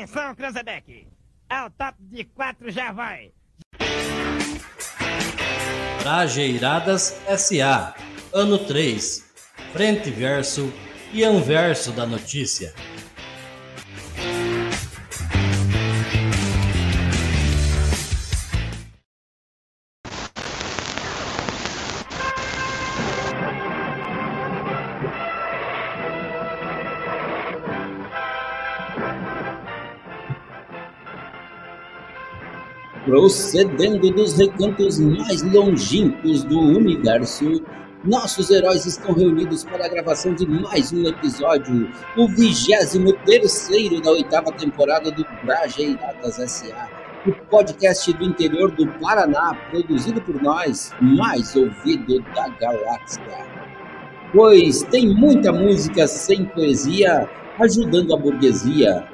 Atenção, Cranzebeck. Ao top de quatro já vai. Trajeiradas SA. Ano 3. Frente verso e anverso da notícia. Procedendo dos recantos mais longínquos do universo, nossos heróis estão reunidos para a gravação de mais um episódio, o vigésimo terceiro da oitava temporada do Brajeiradas S.A., o podcast do interior do Paraná, produzido por nós, mais ouvido da galáxia. Pois tem muita música sem poesia ajudando a burguesia,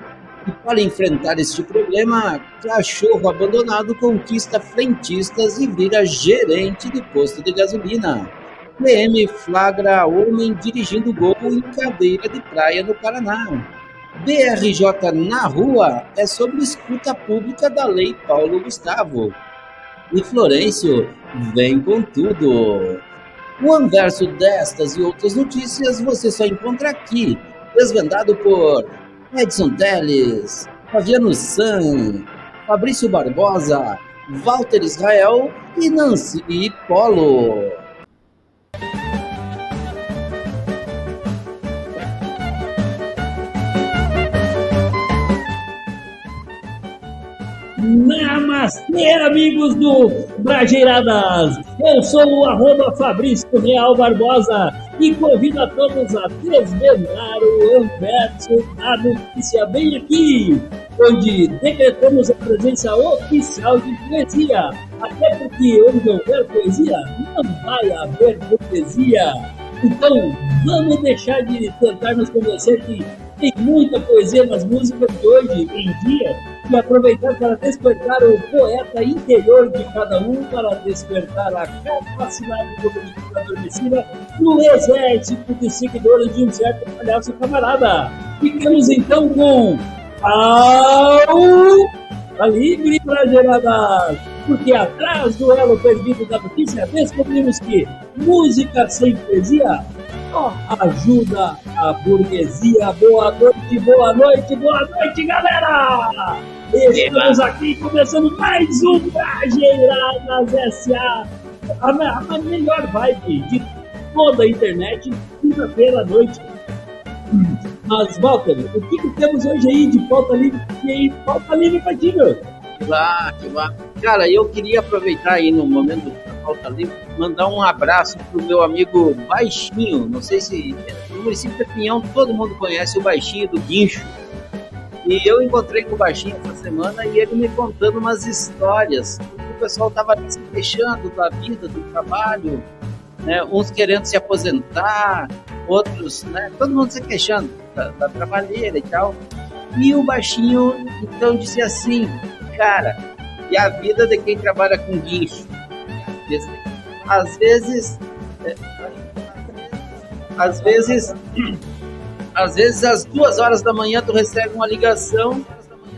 e para enfrentar este problema, cachorro abandonado conquista frentistas e vira gerente de posto de gasolina. PM flagra homem dirigindo gol em cadeira de praia no Paraná. BRJ na rua é sobre escuta pública da Lei Paulo Gustavo. E Florencio vem com tudo. O anverso destas e outras notícias você só encontra aqui, desvendado por Edson Teles, Fabiano San, Fabrício Barbosa, Walter Israel e Nancy Polo. Namastê, amigos do Brajeiradas! Eu sou o arroba Fabrício Real Barbosa e convido a todos a desvendar o anverso da notícia bem aqui, onde decretamos a presença oficial de poesia. Até porque onde houver poesia, não vai haver poesia. Então, vamos deixar de tentar nos convencer que tem muita poesia nas músicas de hoje em dia e aproveitar para despertar o poeta interior de cada um, para despertar a capacidade cognitiva adormecida no exército de seguidores de um certo palhaço camarada. Ficamos então com ao a livre geradas, porque atrás do elo perdido da notícia descobrimos que música sem poesia ajuda a burguesia. Boa noite, boa noite, boa noite, galera! Estamos aqui começando mais um Trajeiradas S.A. A, a melhor vibe de toda a internet, quinta-feira à noite. Mas, Walter, o que, que, temos hoje aí de pauta livre? E aí, pauta livre pra ti? Que lá, que lá. Cara, eu queria aproveitar aí no momento Pauta Livre, mandar um abraço pro meu amigo Baixinho. Não sei se no município de Pinhão todo mundo conhece o Baixinho do Guincho. E eu encontrei com o Baixinho essa semana e ele me contando umas histórias. O pessoal tava se queixando da vida, do trabalho, né? uns querendo se aposentar, outros, né? todo mundo se queixando da, da trabalheira e tal. E o Baixinho então disse assim, cara, e a vida de quem trabalha com guincho? Às vezes, é, às vezes, às vezes às duas horas da manhã tu recebe uma ligação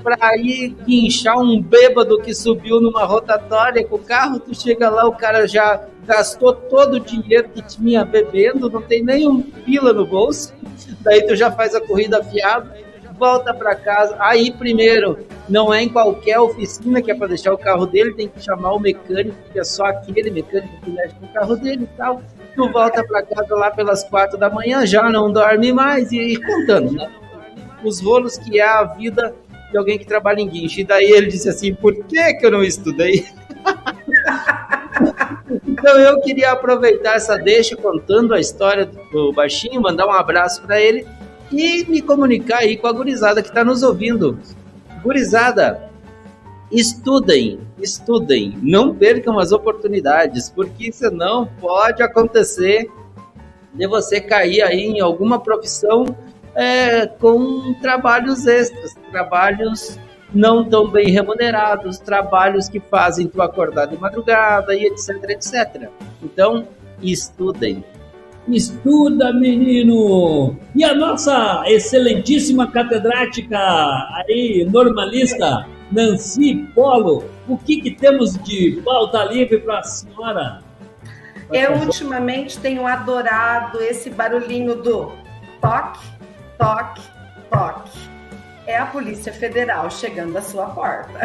para ir guinchar um bêbado que subiu numa rotatória com o carro, tu chega lá, o cara já gastou todo o dinheiro que tinha bebendo, não tem nem um pila no bolso, daí tu já faz a corrida fiada volta para casa. Aí, primeiro, não é em qualquer oficina que é para deixar o carro dele, tem que chamar o mecânico, que é só aquele mecânico que mexe com o carro dele e tal. Tu volta para casa lá pelas quatro da manhã, já não dorme mais, e, e contando, né? Os rolos que é a vida de alguém que trabalha em guincho. E daí ele disse assim: por que, que eu não estudei? então eu queria aproveitar essa deixa contando a história do baixinho, mandar um abraço para ele e me comunicar aí com a gurizada que está nos ouvindo. Gurizada, estudem, estudem, não percam as oportunidades, porque senão pode acontecer de você cair aí em alguma profissão é, com trabalhos extras, trabalhos não tão bem remunerados, trabalhos que fazem tu acordar de madrugada e etc, etc. Então, estudem, Estuda, menino! E a nossa excelentíssima catedrática aí, normalista, Nancy Polo, o que, que temos de pauta livre para a senhora? Eu ultimamente tenho adorado esse barulhinho do toque, toque, toque. É a Polícia Federal chegando à sua porta.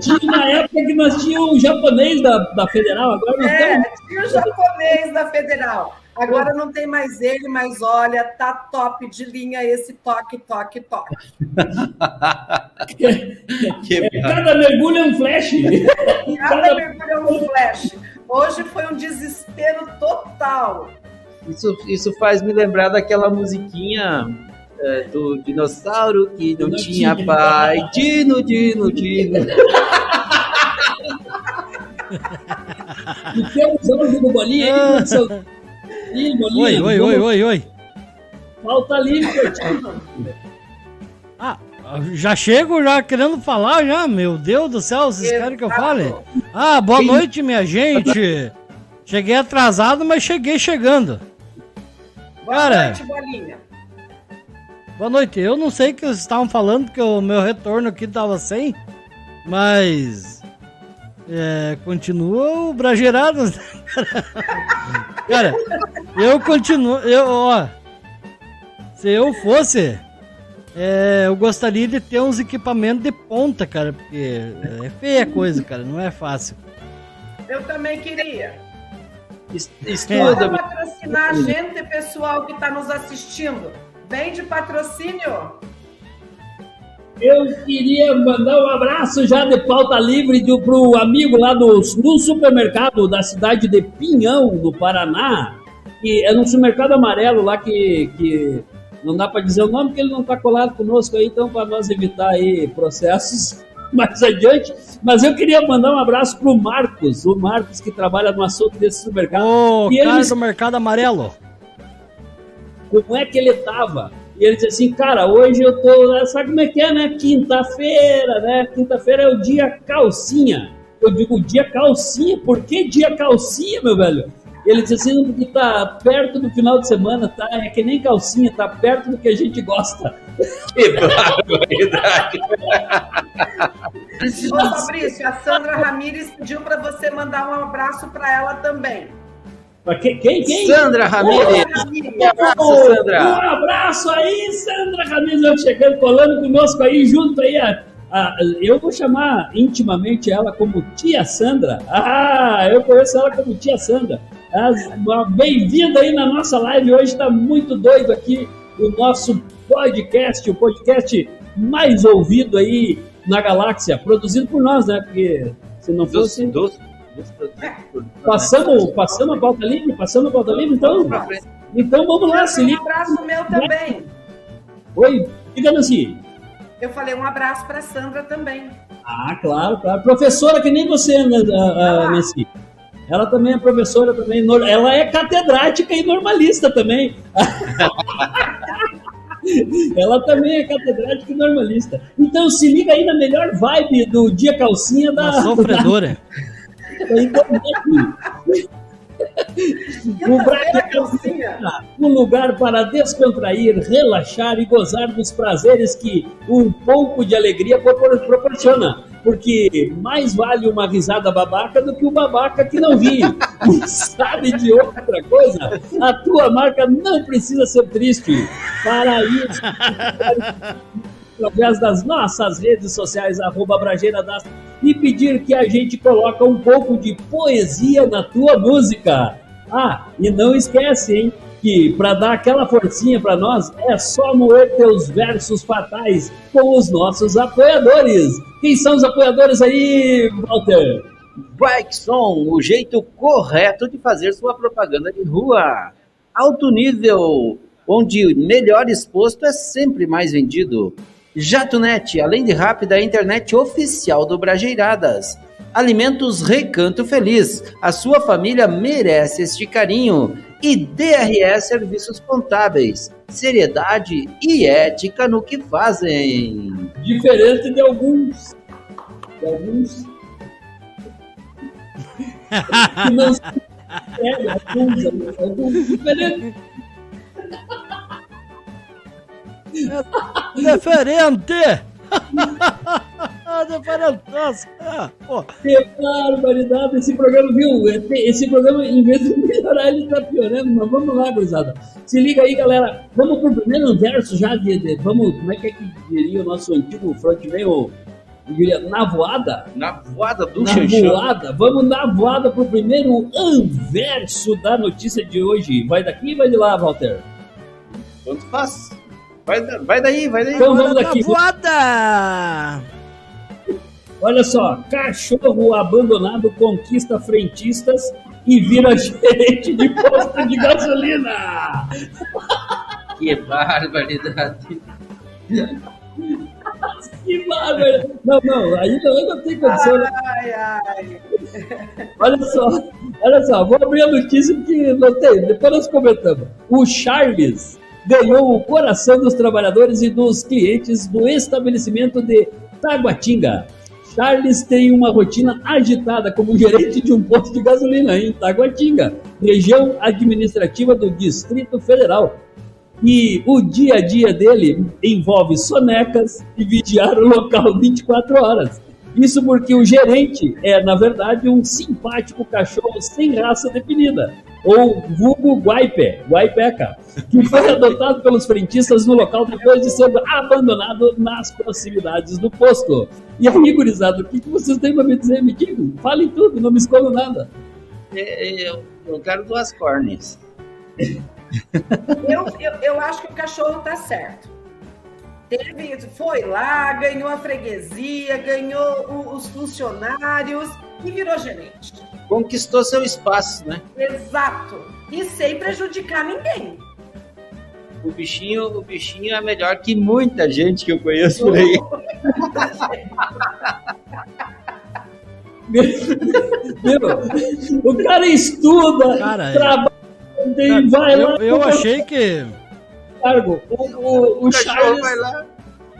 Tinha uma época que nós tínhamos o japonês da, da Federal, agora não é, tinha o japonês da Federal. Agora não tem mais ele, mas olha, tá top de linha esse toque, toque, toque. é, cada mergulho é um flash. Cada, cada mergulho é um flash. Hoje foi um desespero total. Isso, isso faz me lembrar daquela musiquinha é, do dinossauro que não, não tinha, tinha pai. Dino, Dino, Dino. e temos hoje no bolinha aqui no Ih, bolinha, oi, oi, oi, oi, oi. Falta ali, Ah, já chego já querendo falar já, meu Deus do céu, vocês querem que eu fale? Ah, boa noite, minha gente. Cheguei atrasado, mas cheguei chegando. Boa Cara, noite, bolinha. Boa noite. Eu não sei o que vocês estavam falando, porque o meu retorno aqui tava sem, mas. É, continua o Brageirado. Cara, eu continuo. Eu, ó. Se eu fosse. É, eu gostaria de ter uns equipamentos de ponta, cara, porque é feia a coisa, cara, não é fácil. Eu também queria. Estuda. É. patrocinar a gente, pessoal que está nos assistindo. Vem de patrocínio. Eu queria mandar um abraço já de pauta livre para o amigo lá do, do supermercado da cidade de Pinhão, no Paraná. Que é no supermercado amarelo lá que, que não dá para dizer o nome porque ele não está colado conosco aí, então para nós evitar aí processos mais adiante. Mas eu queria mandar um abraço para o Marcos, o Marcos que trabalha no açougue desse supermercado. Ô, oh, cara ele... do mercado amarelo como é que ele estava. E ele disse assim, cara, hoje eu tô. Sabe como é que é, né? Quinta-feira, né? Quinta-feira é o dia calcinha. Eu digo dia calcinha, por que dia calcinha, meu velho? Ele disse assim, porque tá perto do final de semana, tá? É que nem calcinha, tá perto do que a gente gosta. Que barbaridade! Ô Fabrício, a Sandra Ramires pediu para você mandar um abraço para ela também. Quem, quem, quem? Sandra Ramirez. Um abraço, Sandra. Um abraço aí, Sandra Ramirez, chegando, colando conosco aí, junto aí. A, a, eu vou chamar intimamente ela como Tia Sandra. Ah, eu conheço ela como Tia Sandra. Bem-vinda aí na nossa live. Hoje está muito doido aqui o nosso podcast, o podcast mais ouvido aí na galáxia, produzido por nós, né? Porque se não fosse. Passamos, passamos a pauta livre? Passamos a pauta livre, então? Então vamos lá, se Um abraço meu também. Oi, diga assim. Eu falei um abraço para Sandra também. Ah, claro, claro. Professora que nem você, né, Nancy. Ela também é professora também. Ela é catedrática e normalista também. Ela também é catedrática e normalista. Então se liga aí na melhor vibe do dia calcinha da. Uma sofredora. o Brasil é um lugar para descontrair, relaxar e gozar dos prazeres que um pouco de alegria proporciona. Porque mais vale uma risada babaca do que o babaca que não ri. Sabe de outra coisa? A tua marca não precisa ser triste. Para isso, através das nossas redes sociais, arroba Brageira das, e pedir que a gente coloque um pouco de poesia na tua música. Ah, e não esquece, hein, que para dar aquela forcinha para nós é só moer teus versos fatais com os nossos apoiadores. Quem são os apoiadores aí, Walter? Bikeson, o jeito correto de fazer sua propaganda de rua. Alto nível, onde melhor exposto é sempre mais vendido. JatoNet, além de rápida, a internet oficial do Brajeiradas. Alimentos Recanto Feliz, a sua família merece este carinho. E DRS Serviços Contábeis, seriedade e ética no que fazem. Diferente de alguns. De alguns. que, não, É, alguns, alguns diferentes. Diferente! Diferentaço! Ah, pô. Que barbaridade esse programa, viu? Esse programa, em vez de melhorar, ele tá piorando, mas vamos lá, gurizada. Se liga aí, galera. Vamos pro primeiro verso já de, de- vamos, como é que é que diria o nosso antigo frontman, o eu diria, na voada? Na voada do na Xanxão. voada, vamos na voada pro primeiro anverso da notícia de hoje. Vai daqui e vai de lá, Walter. Quanto faz? Vai, vai daí, vai daí. Então vamos Tá daqui. voada! Olha só, cachorro abandonado conquista frentistas e vira gerente de posto de gasolina. Que barbaridade. Que bárbaro! Não, não, aí não, tem condição. né? Ai, ai. Olha só, olha só, vou abrir a notícia que não tem, depois nós comentamos. O Charles ganhou o coração dos trabalhadores e dos clientes do estabelecimento de Taguatinga. Charles tem uma rotina agitada como gerente de um posto de gasolina em Taguatinga, região administrativa do Distrito Federal. E o dia a dia dele envolve sonecas e vigiar o local 24 horas. Isso porque o gerente é, na verdade, um simpático cachorro sem raça definida, ou vulgo guaipe, guaipeca, que foi adotado pelos frentistas no local depois de ser abandonado nas proximidades do posto. E aí, gurizada, o que vocês têm para me dizer? Me digam, falem tudo, não me escondam nada. É, Eu, eu quero duas córneas. Eu, eu, eu acho que o cachorro tá certo. Teve, foi lá, ganhou a freguesia, ganhou o- os funcionários e virou gerente. Conquistou seu espaço, né? Exato. E sem prejudicar ninguém. O bichinho, o bichinho é melhor que muita gente que eu conheço por aí. Meu, o cara estuda, Cara, é. trabalha, tem- vai Eu, lá, eu achei que. cargo. O, o, o Charles vai lá.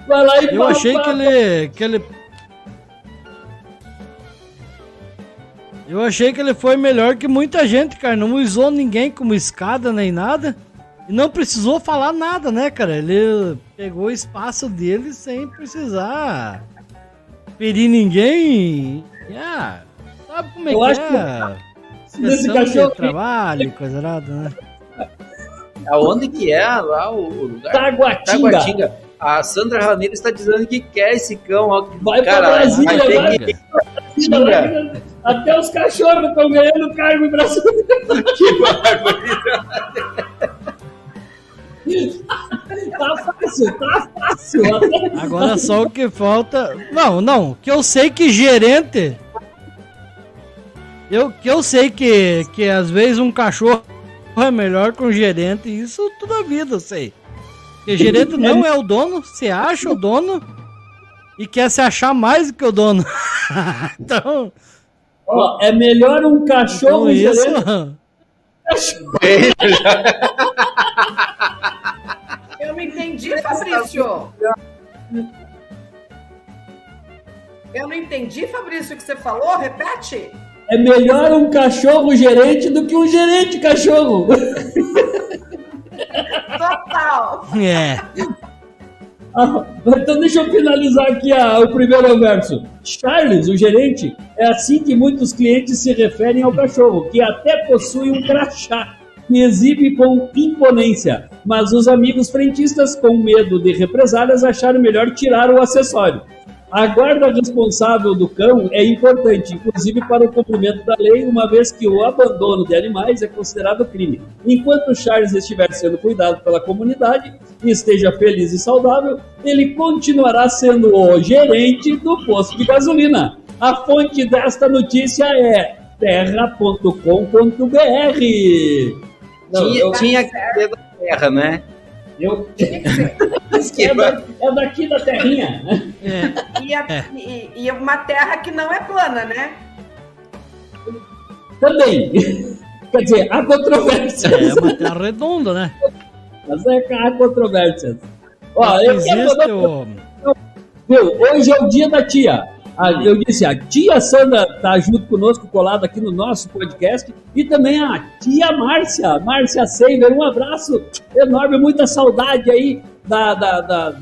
vai lá e Eu fala, achei que ele. que ele. Eu achei que ele foi melhor que muita gente, cara. Não usou ninguém como escada nem nada. E não precisou falar nada, né, cara? Ele pegou o espaço dele sem precisar ferir ninguém. E, Ah, sabe como é Eu que acho é? Desse Sessão cachorro de trabalho, coisa nada, né? Aonde que é lá o, lugar? Taguatinga. Taguatinga. A Sandra Ramirez está dizendo que quer esse cão. Ó, que- Vai pra cara, Brasília, vai ter vai. que- Taguatinga. Até os cachorros estão ganhando cargo em Brasil. que barbaridade. Tá fácil, tá fácil. Agora só o que falta. Não, não. Que eu sei que gerente. Eu, que eu sei que, que às vezes um cachorro é melhor que um gerente. Isso toda a vida eu sei. Porque gerente não é o dono, se acha o dono e quer se achar mais do que o dono. então, Ó, é melhor um cachorro então isso. gerente cachorro. Eu não entendi, Fabrício. Eu não entendi, Fabrício, o que você falou. Repete. É melhor um cachorro gerente do que um gerente cachorro. Total. É. Ah, então deixa eu finalizar aqui a- o primeiro verso. Charles, o gerente, é assim que muitos clientes se referem ao cachorro, que até possui um crachá que exibe com imponência, mas os amigos frentistas, com medo de represálias, acharam melhor tirar o acessório. A guarda responsável do cão é importante, inclusive para o cumprimento da lei, uma vez que o abandono de animais é considerado crime. Enquanto Charles estiver sendo cuidado pela comunidade e esteja feliz e saudável, ele continuará sendo o gerente do posto de gasolina. A fonte desta notícia é terra.com.br. Não, Tinha, eu- tinha que ser da terra, né? Eu- Tinha que ser. é, da- é daqui da terrinha. né? é. E, a- e- e uma terra que não é plana, né? Também. Quer dizer, há controvérsias. É uma terra redonda, né? Mas é que há controvérsias. Ó, eu quero mandar- o. Viu, hoje é o dia da tia. A, eu disse, a tia Sandra está junto conosco, colada aqui no nosso podcast, e também a tia Márcia, Márcia Seiver. Um abraço enorme, muita saudade aí da, da, da,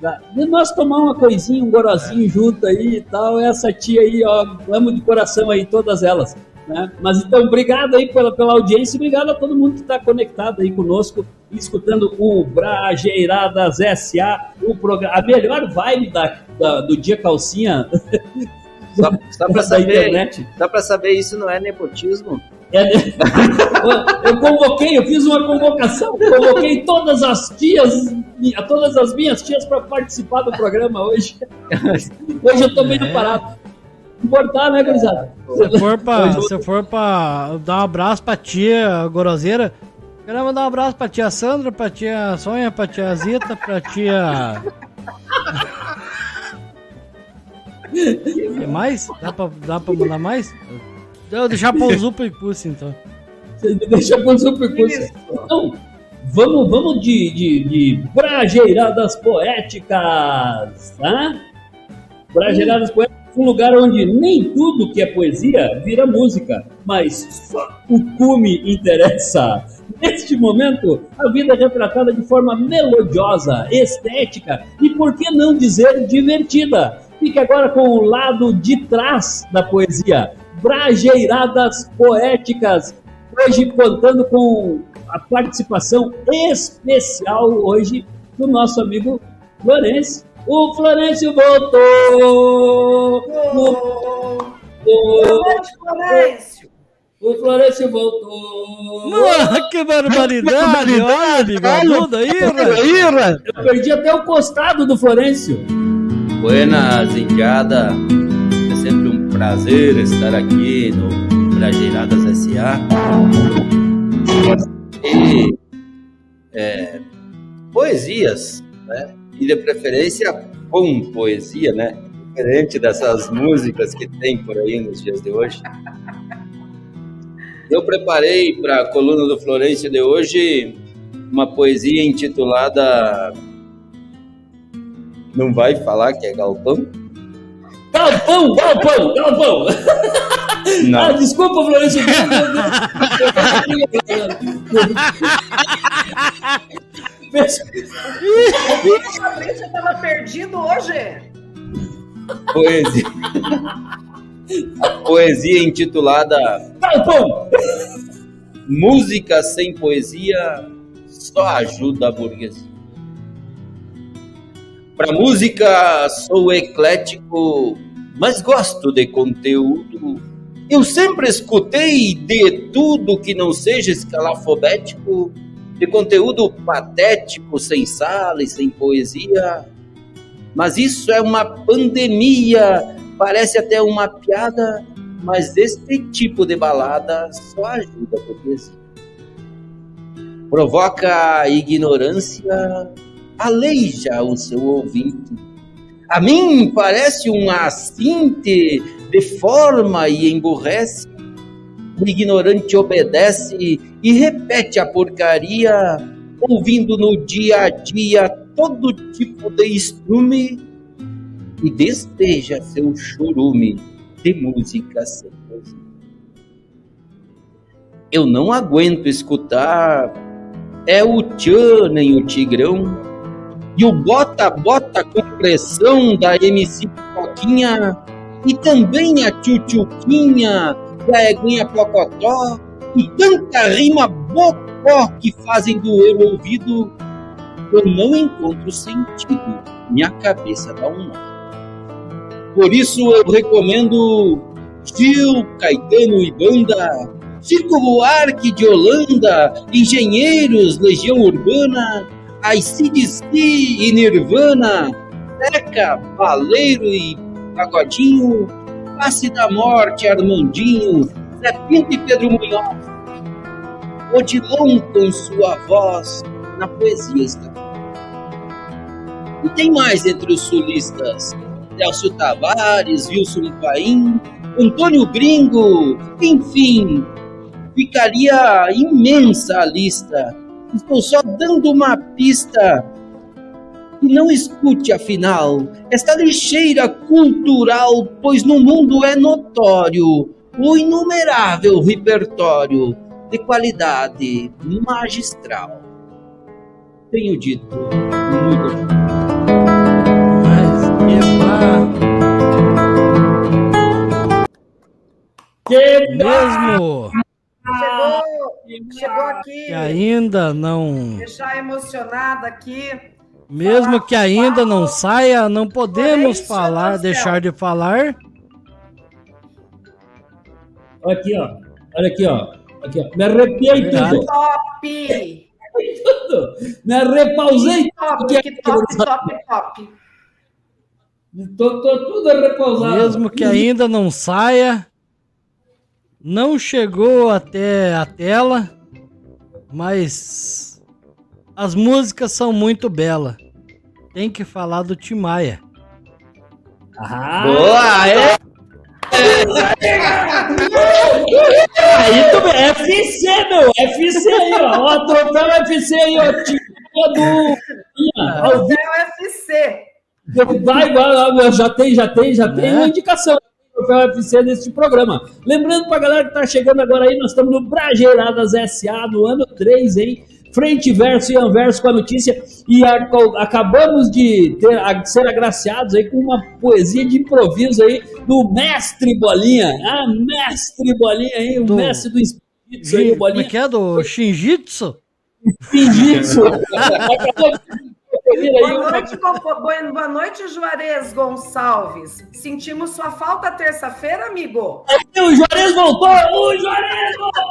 da, de nós tomar uma coisinha, um gorozinho junto aí e tal. Essa tia aí, ó, amo de coração aí, todas elas. Né? Mas então, obrigado aí pela, pela audiência, obrigado a todo mundo que está conectado aí conosco, escutando o Brajeiradas SA, o programa, a melhor vibe da, da do dia calcinha. Só, só para saber, internet. só para saber, isso não é nepotismo? É, né? eu convoquei, eu fiz uma convocação, convoquei todas as tias, todas as minhas tias para participar do programa hoje. Hoje eu estou meio é. parado importar, né, gurizada? Se for pra, se for pra dar um abraço pra tia Goroseira, quero mandar um abraço pra tia Sandra, pra tia Sonha, pra tia Zita, pra tia. Tem mais? Dá pra, dá pra mandar mais? Eu deixar pra o Zupa e Pussy, então. Deixa pra o Zupa e Pussy. Então, vamos, vamos de, de, de brajeiradas poéticas, tá? Brajeiradas poéticas um lugar onde nem tudo que é poesia vira música, mas só o cume interessa. Neste momento, a vida é retratada de forma melodiosa, estética e, por que não dizer, divertida. Fique agora com o lado de trás da poesia, brajeiradas poéticas. Hoje contando com a participação especial hoje do nosso amigo Lourenço, o Florencio voltou! Florencio! O Florencio voltou! Nossa, que barbaridade! Olha, bigodudo aí, Ira! Eu perdi até o costado do Florencio. Buenas, indiada! É sempre um prazer estar aqui no Brajeiradas S.A. E é, poesias, né? e de preferência com poesia, né? Diferente dessas músicas que tem por aí nos dias de hoje. Eu preparei para a coluna do Florencio de hoje uma poesia intitulada Não vai falar que é galpão? Galpão, galpão, galpão! Não. Ah, desculpa, Florencio. Fabrício estava perdido hoje. Poesia. poesia intitulada Música sem poesia só ajuda a burguesia. Para música sou eclético, mas gosto de conteúdo. Eu sempre escutei de tudo que não seja escalafobético de conteúdo patético, sem sala e sem poesia. Mas isso é uma pandemia, parece até uma piada, mas este tipo de balada só ajuda a poesia. Provoca ignorância, aleija o seu ouvinte. A mim parece um assinte, deforma e emburrece o ignorante obedece e repete a porcaria, ouvindo no dia a dia todo tipo de estrume e despeja seu churume de música sem. Eu não aguento escutar é o tchan nem o tigrão e o bota-bota com pressão da MC Coquinha e também a tchutchuquinha da eguinha pocotó e tanta rima bocó que fazem doer o ouvido, eu não encontro sentido, minha cabeça dá um nó. Por isso eu recomendo Gil, Caetano e Banda, Chico Buarque de Holanda, Engenheiros, Legião Urbana, ICDC e Nirvana, Teca, Baleiro e Pagodinho, Face da Morte, Armandinho, Zé Pinto e Pedro Munhoz, Odilon com sua voz na poesia está. E tem mais entre os sulistas, Delcio Tavares, Wilson Paim, Antônio Gringo, enfim, ficaria imensa a lista. Estou só dando uma pista e não escute afinal esta lixeira cultural, pois no mundo é notório o inumerável repertório de qualidade magistral. Tenho dito muito. Mas que pá. Que Mesmo Chegou, chegou aqui, que ainda não. deixar emocionada aqui. Mesmo que ainda não saia, não podemos Florencio falar, deixar de falar. Olha aqui, ó. Olha aqui, ó. Aqui, ó. Me arrepiei Verdade. tudo. Top! tudo. Me arrepausei. Top, que top, top, top. Tô, tô tudo arrepausado. Mesmo que ainda não saia, não chegou até a tela, mas as músicas são muito belas. Tem que falar do Timaya. Ah, Boa, é! Aí tu vê, FC, meu, FC aí, ó. Ó, troféu FC aí, ó. Time do. Ó, ao o vivo, Vai, vai, vai, já tem, já tem, já tem Né? uma indicação. Troféu UFC nesse programa. Lembrando pra galera que tá chegando agora aí, nós estamos no Brajeiradas SA, no ano 3, hein? Frente verso e anverso com a notícia. E a- acabamos de, ter, a- ser agraciados aí com uma poesia de improviso aí do mestre Bolinha. Ah, mestre Bolinha aí, o Do- mestre do espírito aí, o Como é Bolinha. que é? Do Shinjitsu? Finjitsu. Boa noite, Gon- boa noite, Juarez Gonçalves. Sentimos sua falta terça-feira, amigo? O Juarez voltou! O Juarez voltou!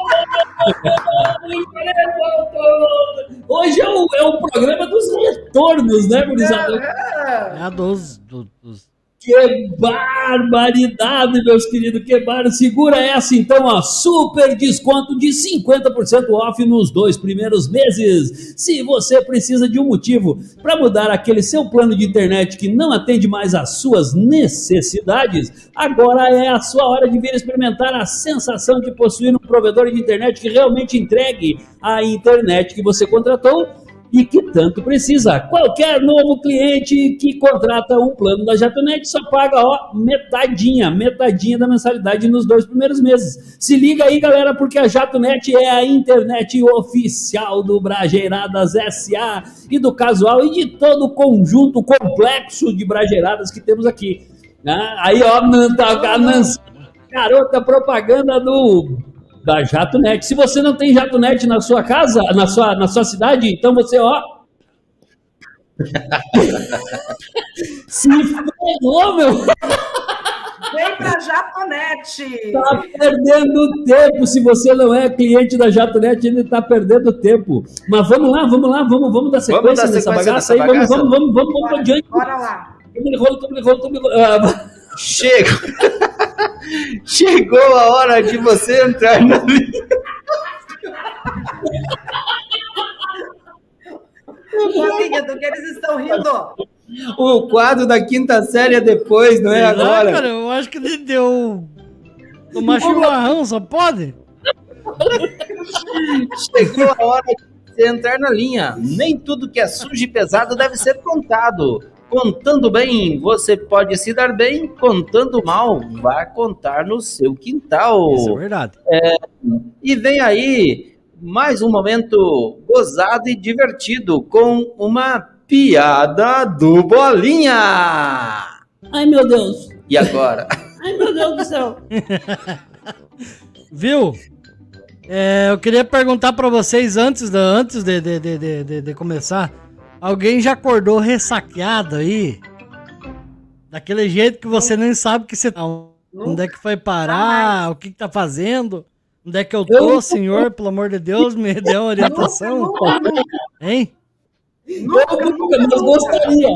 O Juarez voltou! Hoje é o, é o programa dos retornos, né, gurizada? Ah, É a dos, do- dos Que barbaridade, meus queridos, que bar... Segura essa então, ó, super desconto de 50% off nos dois primeiros meses. Se você precisa de um motivo para mudar aquele seu plano de internet que não atende mais às suas necessidades, agora é a sua hora de vir experimentar a sensação de possuir um provedor de internet que realmente entregue a internet que você contratou e que tanto precisa. Qualquer novo cliente que contrata um plano da Jatonet só paga ó, metadinha, metadinha da mensalidade nos dois primeiros meses. Se liga aí, galera, porque a Jatonet é a internet oficial do Brajeiradas SA e do Casual e de todo o conjunto complexo de Brajeiradas que temos aqui. né? Aí, ó, a garota propaganda do da JatoNet. Se você não tem JatoNet na sua casa, na sua, na sua cidade, então você, ó. Se ferrou, meu! vem pra Jatonete. Tá perdendo tempo. Se você não é cliente da JatoNet, ele tá perdendo tempo. Mas vamos lá, vamos lá, vamos, vamos dar sequência, Vamos dar nessa sequência bagaça nessa aí. Vamos, bagaça? vamos, vamos, vamos, vamos Bora, diante. bora lá. Tamo de rolo, de rolo. Ah, Chega! Chegou a hora de você entrar na linha. Do que eles estão rindo? O quadro da quinta série é depois, não é Será, agora? cara? Eu acho que ele deu. Tomar chimarrão, só pode? Chegou a hora de você entrar na linha. Nem tudo que é sujo e pesado deve ser contado. Contando bem, você pode se dar bem. Contando mal, vai contar no seu quintal. Isso é verdade. E vem aí mais um momento gozado e divertido com uma piada do Bolinha. Ai, meu Deus. E agora? Ai, meu Deus do céu. Viu? É, eu queria perguntar pra vocês antes, da, antes de, de, de, de- de começar. Alguém já acordou ressaqueado aí? Daquele jeito que você nem sabe que você tá. Onde é que foi parar? O que, que tá fazendo? Onde é que eu tô, Eu- senhor? Pelo amor de Deus, me dê uma orientação. Nunca, nunca, Hein? nunca, nunca, mas gostaria.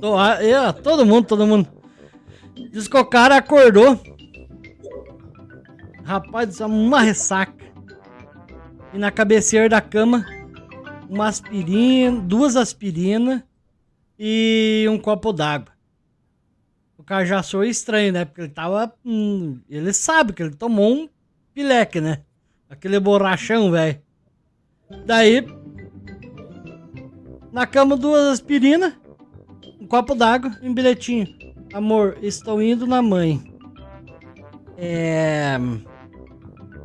Tô- ah, todo mundo, todo mundo. Diz que o cara acordou. Rapaz, é uma ressaca. E na cabeceira da cama, uma aspirina, duas aspirinas e um copo d'água. O cara já achou estranho, né? Porque ele tava. hum, ele sabe que ele tomou um pileque, né? Aquele borrachão, velho. Daí. Na cama, duas aspirinas, um copo d'água e um bilhetinho. Amor, estou indo na mãe. É.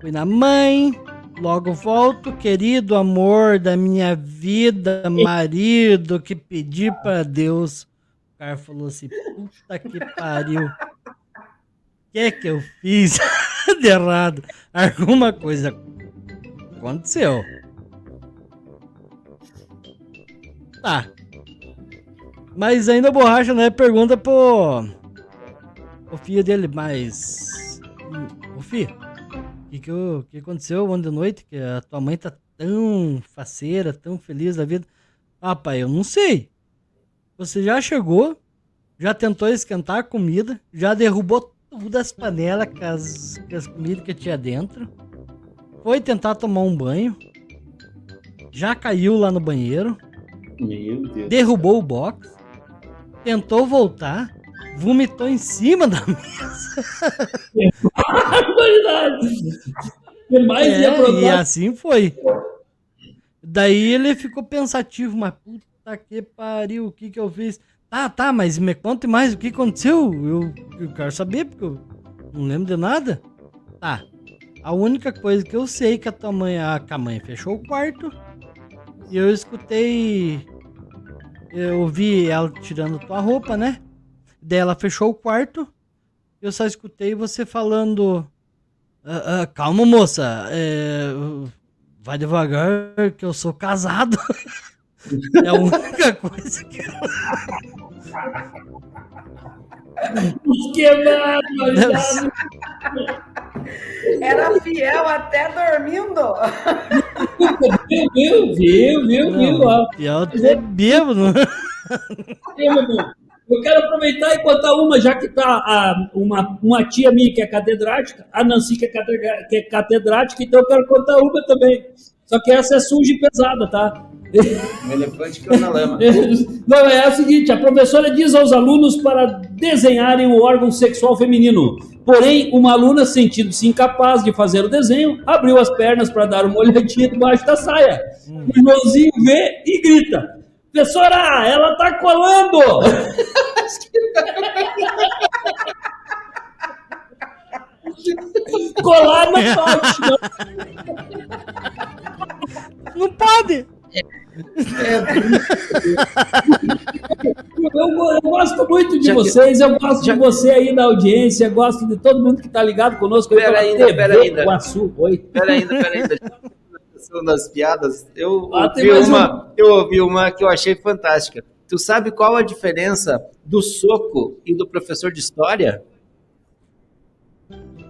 Fui na mãe, logo volto, querido amor da minha vida, marido, que pedi para Deus. O cara falou assim: puta que pariu. O que é que eu fiz de errado? Alguma coisa aconteceu. Tá. Mas ainda borracha, né? Pergunta pro. O filho dele, mas. O filho, que, que, o que aconteceu ontem de noite? Que a tua mãe tá tão faceira, tão feliz da vida. Ah, pai, eu não sei. Você já chegou, já tentou esquentar a comida, já derrubou todas as panelas com as, com as comidas que tinha dentro. Foi tentar tomar um banho. Já caiu lá no banheiro. Meu Deus. Derrubou o box. Tentou voltar. Vomitou em cima da mesa. Barbaridade. O mais É, e assim foi. Daí ele ficou pensativo, mas puta que pariu, o que que eu fiz? Tá, tá, mas me conte mais o que aconteceu. Eu, eu quero saber, porque eu não lembro de nada. Tá. A única coisa que eu sei é que a tua mãe, a, a mãe fechou o quarto. E eu escutei. Eu ouvi ela tirando tua roupa, né? Daí ela fechou o quarto. Eu só escutei você falando. "Ah, ah, calma, moça. é, vai devagar, que eu sou casado. é a única coisa que eu. Que barbaridade. Era fiel até dormindo. Viu, viu, viu, viu. E eu tô bêbado. Meu Eu quero aproveitar e contar uma, já que tá a- uma, uma tia minha que é catedrática, a Nancy que é, catedra- que é catedrática, então eu quero contar uma também. Só que essa é suja e pesada, tá? Um elefante que na lama. Não, é o seguinte, a professora diz aos alunos para desenharem o órgão sexual feminino. Porém, uma aluna, sentindo-se incapaz de fazer o desenho, abriu as pernas para dar uma olhadinha debaixo da saia. O Joãozinho vê e grita: Professora, ela tá colando! Colar não pode, não. Não pode! Eu, eu gosto muito de vocês, eu gosto já- de você aí na audiência, gosto de todo mundo que tá ligado conosco. aí Pera ainda, TV pera ainda. Oi. Pera ainda, pera ainda. Das piadas. Eu Ah, ouvi, uma, eu ouvi uma que eu achei fantástica. Tu sabe qual a diferença do soco e do professor de história?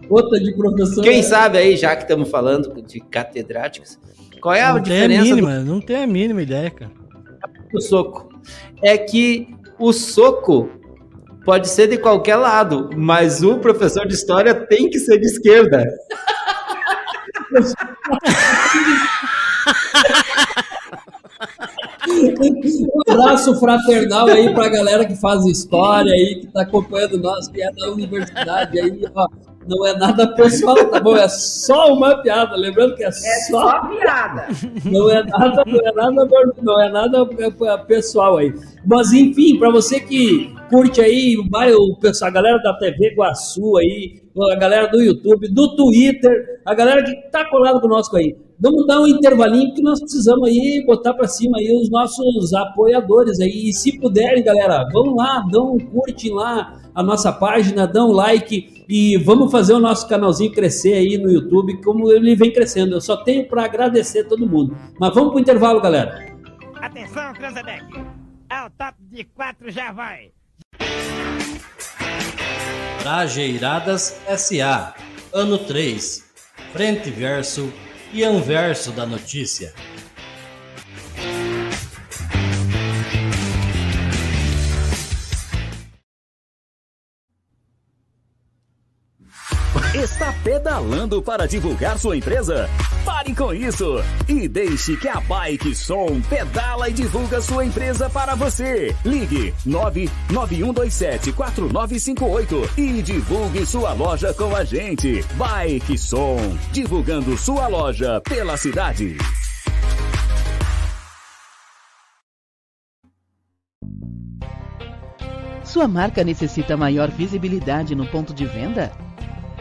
Outra de professor. Quem sabe aí, já que estamos falando de catedráticos, qual é a não tem a diferença do mínima, não tem a mínima ideia, cara. do soco? É que o soco pode ser de qualquer lado, mas o professor de história tem que ser de esquerda. Um abraço fraternal aí pra galera que faz história aí, que tá acompanhando nós, que é da universidade aí, ó. Não é nada pessoal, tá bom? É só uma piada. Lembrando que é, É só só piada. Não é nada, não é nada, não é nada é, pessoal aí. Mas enfim, para você que curte aí, vai o pessoal, a galera da TV Guaçu aí, a galera do YouTube, do Twitter, a galera que tá colado conosco aí. Vamos dar um intervalinho que nós precisamos aí botar para cima aí os nossos apoiadores aí. E se puderem, galera, vamos lá, dão um curte lá a nossa página, dão um like e vamos fazer o nosso canalzinho crescer aí no YouTube, como ele vem crescendo. Eu só tenho para agradecer todo mundo. Mas vamos pro intervalo, galera. Atenção, Cranzebeck. Ao top de quatro já vai. Trajeiradas SA, ano 3, frente verso e anverso da notícia. pedalando para divulgar sua empresa? Pare com isso e deixe que a Bike Som pedala e divulga sua empresa para você. Ligue 991274958 e divulgue sua loja com a gente. Bike Som, divulgando sua loja pela cidade. Sua marca necessita maior visibilidade no ponto de venda?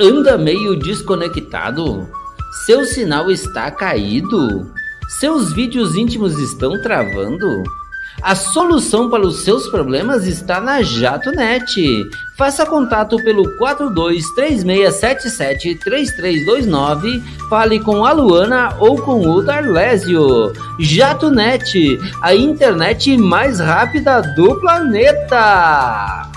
Anda meio desconectado? Seu sinal está caído? Seus vídeos íntimos estão travando? A solução para os seus problemas está na JatoNet. Faça contato pelo 4236773329, fale com a Luana ou com o Darlésio. JatoNet, a internet mais rápida do planeta.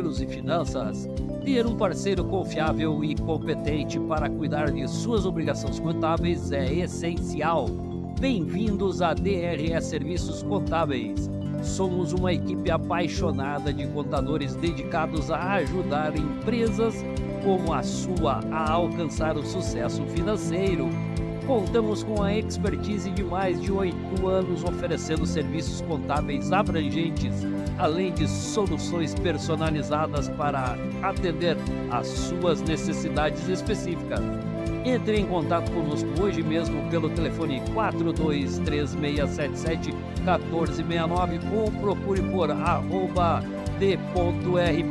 E finanças, ter um parceiro confiável e competente para cuidar de suas obrigações contábeis é essencial. Bem-vindos a DRE Serviços Contábeis. Somos uma equipe apaixonada de contadores dedicados a ajudar empresas como a sua a alcançar o sucesso financeiro. Contamos com a expertise de mais de oito anos oferecendo serviços contábeis abrangentes, além de soluções personalizadas para atender às suas necessidades específicas. Entre em contato conosco hoje mesmo pelo telefone 4236771469 ou procure por arroba d.r.e.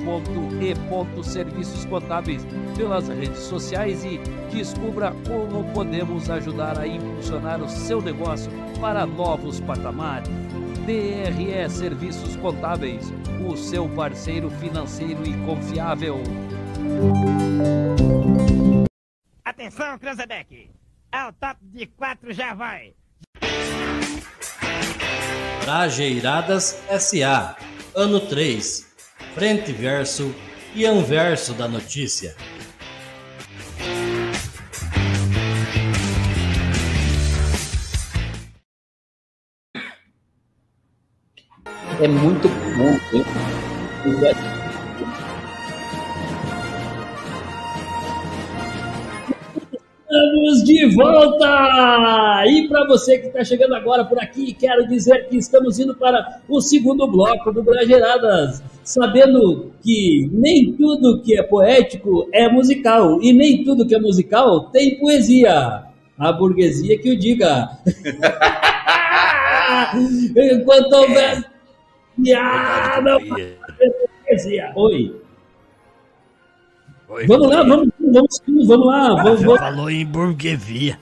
Contábeis pelas redes sociais e descubra como podemos ajudar a impulsionar o seu negócio para novos patamares. DRE Serviços Contábeis, o seu parceiro financeiro e confiável. Atenção, Cranzebeck. Ao top de quatro já vai. Trajeiradas SA, ano 3, frente verso e anverso da notícia. É muito bom. hein? Estamos de volta! E para você que está chegando agora por aqui, quero dizer que estamos indo para o segundo bloco do Brageradas, sabendo que nem tudo que é poético é musical, e nem tudo que é musical tem poesia. A burguesia que o diga. Enquanto houver. Ah. Oi. Oi, Vamos lá, vamos, vamos, vamos lá. Vamos, Você vamos. falou em burguesia.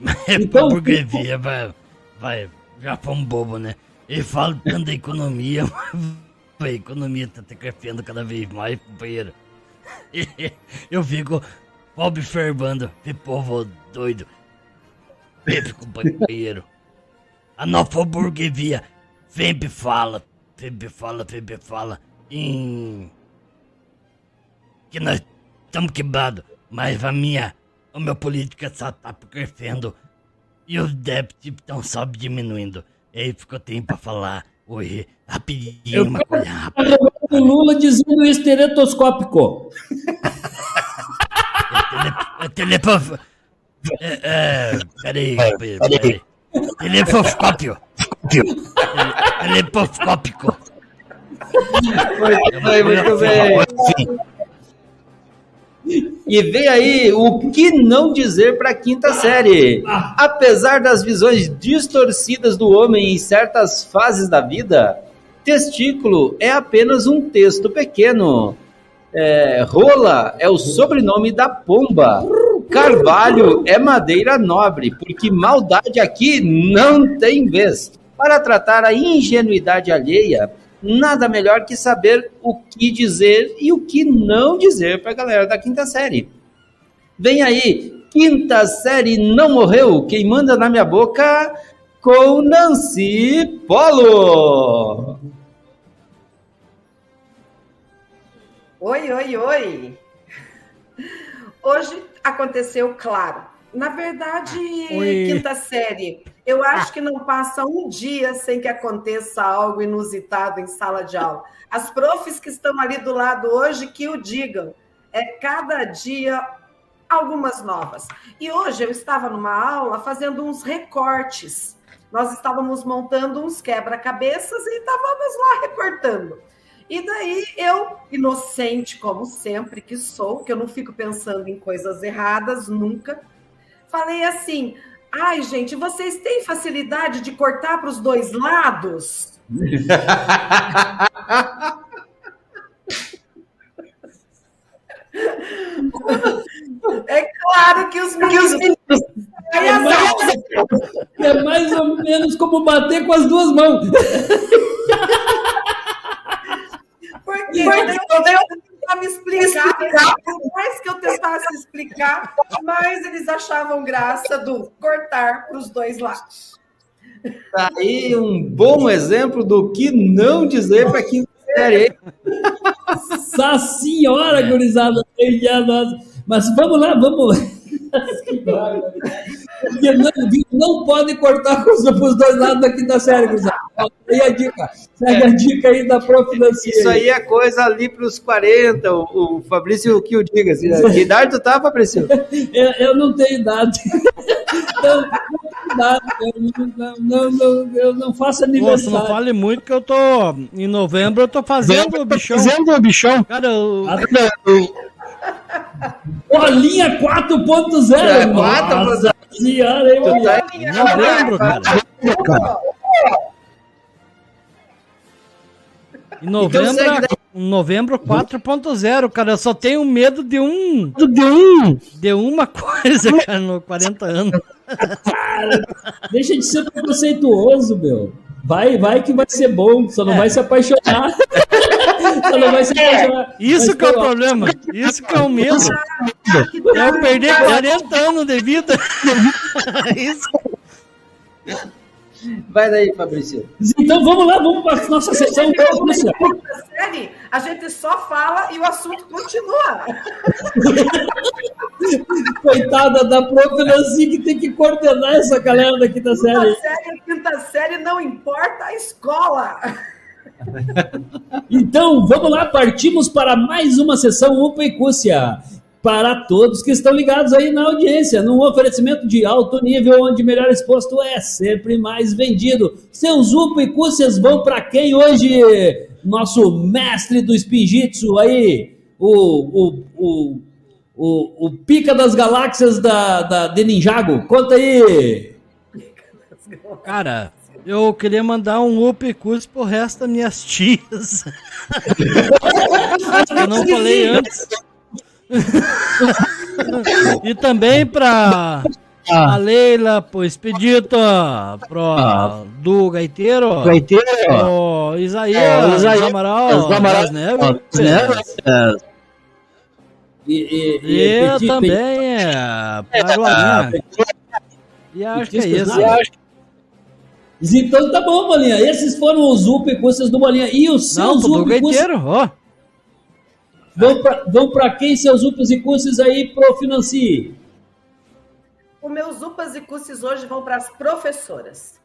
Mas Então, burguesia vai, vai. Já foi um bobo, né? E fala tanto da economia, a economia tá crescendo cada vez mais, companheiro. Eu fico pobre fervando, que povo doido. Esse companheiro. A nova burguesia sempre fala, sempre fala, sempre fala em que nós estamos quebrados, mas a minha, a minha política só tá crescendo e os débitos estão só diminuindo. É isso que eu tenho pra falar hoje, rapidinho, uma coisa rápida. O Lula dizendo esteretoscópico. É telefone. É, é, peraí, peraí, peraí. Telefoscópio. Tele- Telefoscópico. Foi muito bem. E vem aí o que não dizer para a quinta série. Apesar das visões distorcidas do homem em certas fases da vida, testículo é apenas um texto pequeno. É, rola é o sobrenome da pomba. Carvalho é madeira nobre, porque maldade aqui não tem vez. Para tratar a ingenuidade alheia, nada melhor que saber o que dizer e o que não dizer para a galera da quinta série. Vem aí, quinta série não morreu, quem manda na minha boca com Nancy Polo. Oi, oi, oi. Hoje aconteceu, claro. Na verdade, Oi. quinta série, eu acho que não passa um dia sem que aconteça algo inusitado em sala de aula. As profs que estão ali do lado hoje que o digam. É cada dia algumas novas. E hoje eu estava numa aula fazendo uns recortes. Nós estávamos montando uns quebra-cabeças e estávamos lá recortando. E daí eu, inocente como sempre que sou, que eu não fico pensando em coisas erradas nunca, falei assim: "Ai, gente, vocês têm facilidade de cortar para os dois lados?" É claro que os meninos É mais, é mais ou menos como bater com as duas mãos. Porque quando eu tentava me explicar, por mais que eu tentasse explicar, mais eles achavam graça do cortar para os dois lados. Tá aí um bom exemplo do que não dizer para quinta série. Nossa senhora, gurizada. nossa. Mas vamos lá, vamos. Que o não pode cortar para os dois lados aqui da série, Cruzado. Aí a dica, segue é. a dica aí da Prof. Isso aí é coisa ali para os 40, o, o Fabrício que o diga. Assim, né? Que idade tu tá, Fabrício? Eu, eu não tenho idade. eu, não, não, não, eu não faço aniversário. Nossa, não fale muito que eu tô. Em novembro eu tô fazendo o bichão. Fazendo o bichão? Cara, eu. Até... Bolinha 4.0. É, 4.0. Diário, hein, mano? Tá... Não lembro, cara. cara. Em novembro, então, é novembro 4.0, cara, eu só tenho medo de um. De um. De uma coisa, cara, no 40 anos. Cara, deixa de ser preconceituoso, meu. Vai, vai que vai ser bom, só não vai se apaixonar. só não vai se apaixonar. Isso Mas, que é o pô, problema. Isso que é o medo. É eu perder 40 anos de vida. Isso. Vai daí, Fabrício. Então vamos lá, vamos para a nossa sessão. Série, a gente só fala e o assunto continua. Coitada da prof. Nancy que tem que coordenar essa galera da quinta série. Quinta série, quinta série, não importa a escola. Então, vamos lá, partimos para mais uma sessão Upa e Cúcia. Para todos que estão ligados aí na audiência, num oferecimento de alto nível, onde melhor exposto é sempre mais vendido. Seus Upa e Cúcias vão para quem hoje? Nosso mestre do Spinjitsu aí, o, o, o, o, o pica das galáxias da, da, de Ninjago. Conta aí! Cara, eu queria mandar um up curso pro resto das minhas tias. eu não falei antes. E também pra a Leila, pro Expedito, pro do Gaiteiro, Gaiteiro. pro Isaías, É, o Isaías, Amaral, Amaral, das Neves, né? E, e, E e também, é, pra Glorinha. E acho que é isso. Então tá bom, Bolinha. Esses foram os Upa e Cúcias do Bolinha. E os Não, seus do Upa e Cúcias Gaiteiro, ó. pra, vão pra quem seus Upas e Cúcias aí pro Financie? Os meus upas e cusses hoje vão para as professoras,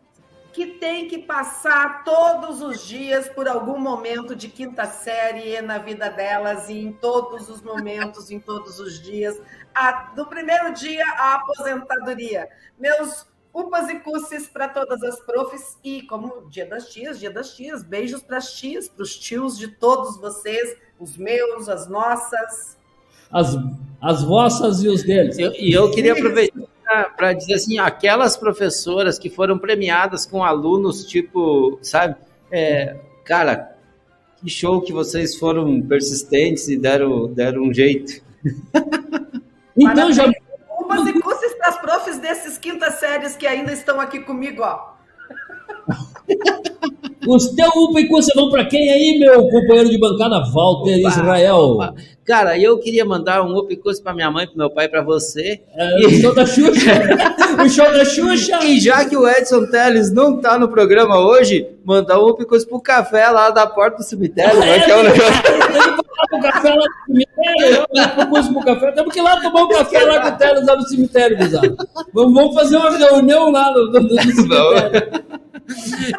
que têm que passar todos os dias por algum momento de quinta série na vida delas e em todos os momentos, em todos os dias, a- do primeiro dia à aposentadoria. Meus upas e cusses para todas as profs e como dia das tias, dia das tias, beijos para as tias, para os tios de todos vocês, os meus, as nossas. as, as vossas e os deles. Eu- E eu, queria aproveitar para dizer assim, aquelas professoras que foram premiadas com alunos, tipo, sabe? É, cara, que show que vocês foram persistentes e deram, deram um jeito. Então, já, quintas séries que ainda estão aqui comigo, ó. os teu UPA e você vão para quem aí, meu companheiro de bancada, Walter Opa, Israel? opa. Cara, eu queria mandar um up para minha mãe, para meu pai, para você. É, o show da Xuxa. o show da Xuxa. E já que o Edson Teles não tá no programa hoje, mandar um up pro café lá da porta do cemitério. né, que é um negócio- o café lá no cemitério, eu propus pro café, temos que ir lá tomar um café lá com o Teles lá no cemitério, Guzado. Vamos, vamos fazer uma reunião lá no, no, no cemitério.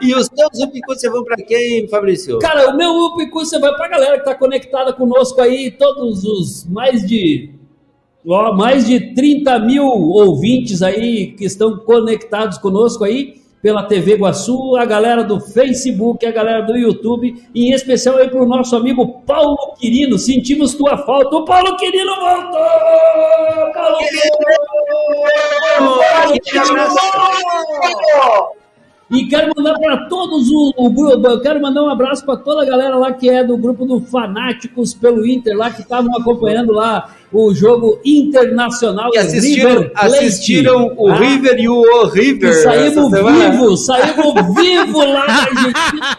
E os teus up você vão para quem, Fabrício? Cara, o meu Up você vai pra galera que tá conectada conosco aí, todos os mais de ó, mais de 30 mil ouvintes aí que estão conectados conosco aí pela TV Guaçu, a galera do Facebook, a galera do YouTube, e em especial aí pro nosso amigo Paulo Quirino. Sentimos tua falta. O Paulo Quirino voltou! Paulo Quirino! E quero mandar para todos o, o grupo, eu quero mandar um abraço para toda a galera lá que é do grupo do Fanáticos pelo Inter, lá que estavam acompanhando lá o jogo internacional E assistiram, River Plate. assistiram o Ah, River e o O River. e saímos vivos, saímos vivos lá da Argentina.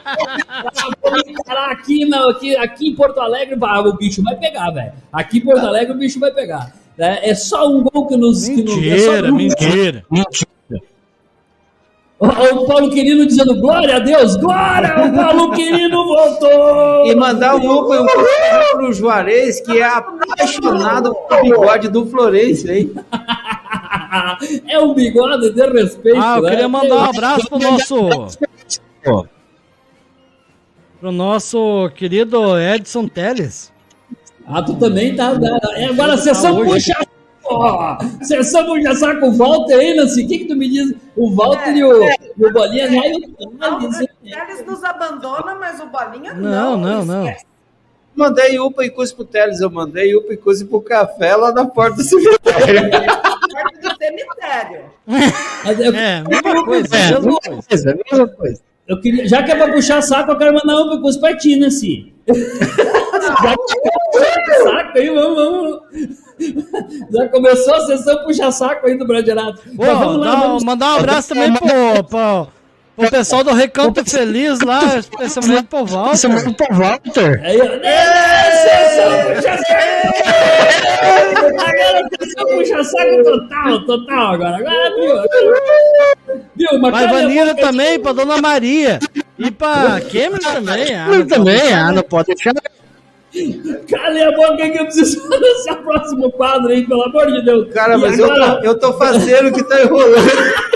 Vamos encarar aqui, na- aqui, aqui em Porto Alegre, ah, o bicho vai pegar, velho. Aqui em Porto Alegre o bicho vai pegar. É, é só um gol que nos. que nos- é só Mentira, um- mentira. O Paulo Quirino dizendo glória a Deus, glória, o Paulo Quirino voltou. E mandar um up pro Juarez, que é apaixonado pelo bigode do Florencio, hein? É um bigode de respeito. Ah, eu né? queria mandar um abraço pro nosso. Pro nosso querido Edson Teles. Ah, tu também tá. tá- agora, sessão hoje. puxa Ó, Sessão puxa saco, o Walter aí, Nancy. O que, que tu me diz? O Walter e, o, e o Bolinha. Ai, eu Não, tô dizendo- eles nos abandonam, mas o Bolinha Não, não. não, não. Mandei upa e cuspe pro Teles, eu mandei upa e cuspe pro café lá na porta do cemitério. Parte do cemitério. Mas eu- É, mesma coisa. É, mesma coisa. mesma coisa. Eu queria, já que é pra puxar saco, eu quero mandar um pros partir, né, Si? já que saco aí, vamos, vamos. Já começou a sessão puxa-saco aí do Bradianato. Pô, dá- mandar um abraço também pro, pro, pro pessoal do Recanto Feliz lá, especialmente pro é Walter. muito pro Walter. Aí, ó. É, sessão puxa-saco! Agora sessão puxa-saco total, total agora. Agora, viu? Viu? Mas Pra cala a Ivanira boca, também, pra Dona Maria. E pra Kemer também. ah, também, ah, não pode deixar. Cale a boca que eu preciso desse próximo quadro aí, pelo amor de Deus. Cara, E mas eu agora- tô, eu tô faceiro que tá enrolando.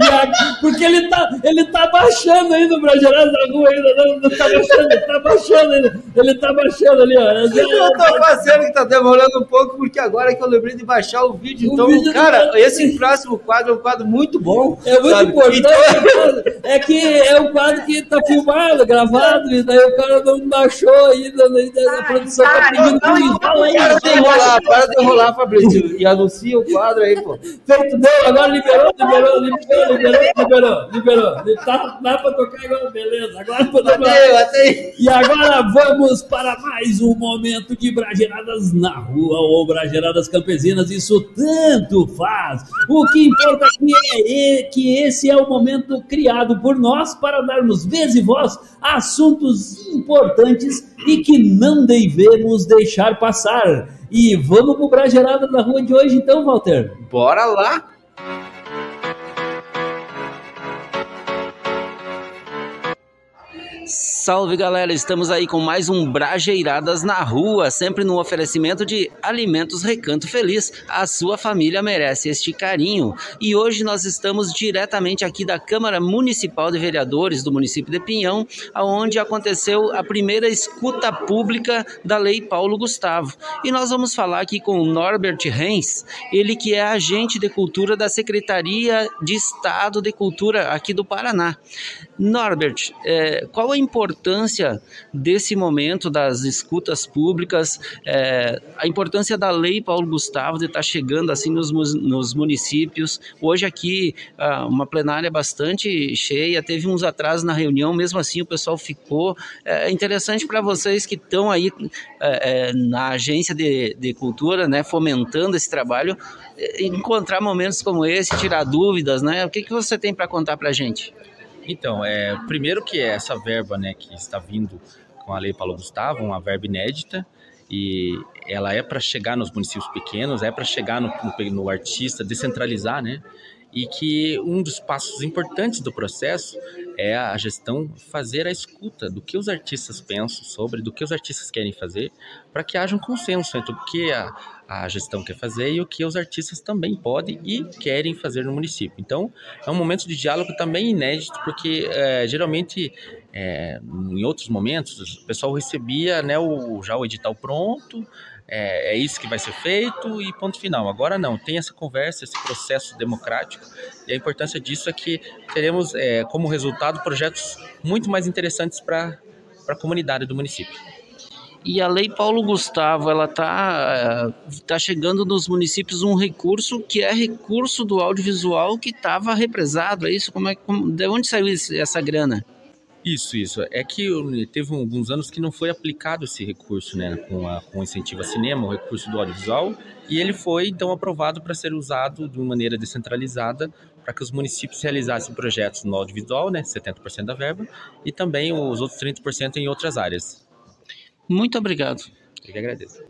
A- Porque ele tá, ele tá baixando ainda o Brasileiro da rua ainda, não, não tá baixando, ele tá baixando ainda. Ele tá baixando ali, ó. Eu tô faceiro que tá demorando um pouco, porque agora que eu lembrei de baixar o vídeo. O Então, vídeo cara, do- esse próximo quadro é um quadro muito bom. É muito sabe? importante. Então, É que é um quadro que tá filmado, gravado, e daí o cara não baixou ainda, daí a produção tá pedindo para de enrolar, para de enrolar, Fabrício. E anuncia o quadro aí, pô. Feito, deu, agora liberou, liberou, liberou, liberou, liberou, liberou. Tá, dá pra tocar agora, beleza. Agora podemos. E agora vamos para mais um momento de Brageradas na rua ou Brageradas campesinas, isso tanto faz. O que importa aqui é e- que esse é o momento criado por nós para darmos vez e voz assuntos importantes e que não devemos deixar passar. E vamos pro Bragerada da rua de hoje então, Walter? Bora lá. Salve galera, estamos aí com mais um Brajeiradas na Rua, sempre no oferecimento de Alimentos Recanto Feliz. A sua família merece este carinho. E hoje nós estamos diretamente aqui da Câmara Municipal de Vereadores do município de Pinhão, onde aconteceu a primeira escuta pública da Lei Paulo Gustavo. E nós vamos falar aqui com o Norbert Reis, ele que é agente de cultura da Secretaria de Estado de Cultura aqui do Paraná. Norbert, é, qual a importância desse momento das escutas públicas, é, a importância da Lei Paulo Gustavo de estar chegando assim nos, nos municípios? Hoje aqui ah, uma plenária bastante cheia, teve uns atrasos na reunião, mesmo assim o pessoal ficou. É interessante para vocês que estão aí é, é, na agência de, de cultura, né, fomentando esse trabalho, é, encontrar momentos como esse, tirar dúvidas, né? O que, que você tem para contar para a gente? Então, é, primeiro que é essa verba né, que está vindo com a Lei Paulo Gustavo, uma verba inédita, e ela é para chegar nos municípios pequenos, é para chegar no, no, no artista, descentralizar, né? E que um dos passos importantes do processo é a gestão fazer a escuta do que os artistas pensam sobre, do que os artistas querem fazer, para que haja um consenso entre o que a, a gestão quer fazer e o que os artistas também podem e querem fazer no município. Então, é um momento de diálogo também inédito, porque é, geralmente é, em outros momentos o pessoal recebia né, o, já o edital pronto, é, é, isso que vai ser feito e ponto final. Agora não, tem essa conversa, esse processo democrático e a importância disso é que teremos é, como resultado projetos muito mais interessantes para a comunidade do município. E a Lei Paulo Gustavo, ela tá, tá chegando nos municípios um recurso que é recurso do audiovisual que estava represado, é isso? Como é, como, de onde saiu essa grana? Isso, isso. É que teve alguns anos que não foi aplicado esse recurso, né, com, a, com o incentivo a cinema, o recurso do audiovisual, e ele foi então aprovado para ser usado de uma maneira descentralizada para que os municípios realizassem projetos no audiovisual, né, 70% da verba, e também os outros 30% em outras áreas. Muito obrigado. Eu que agradeço.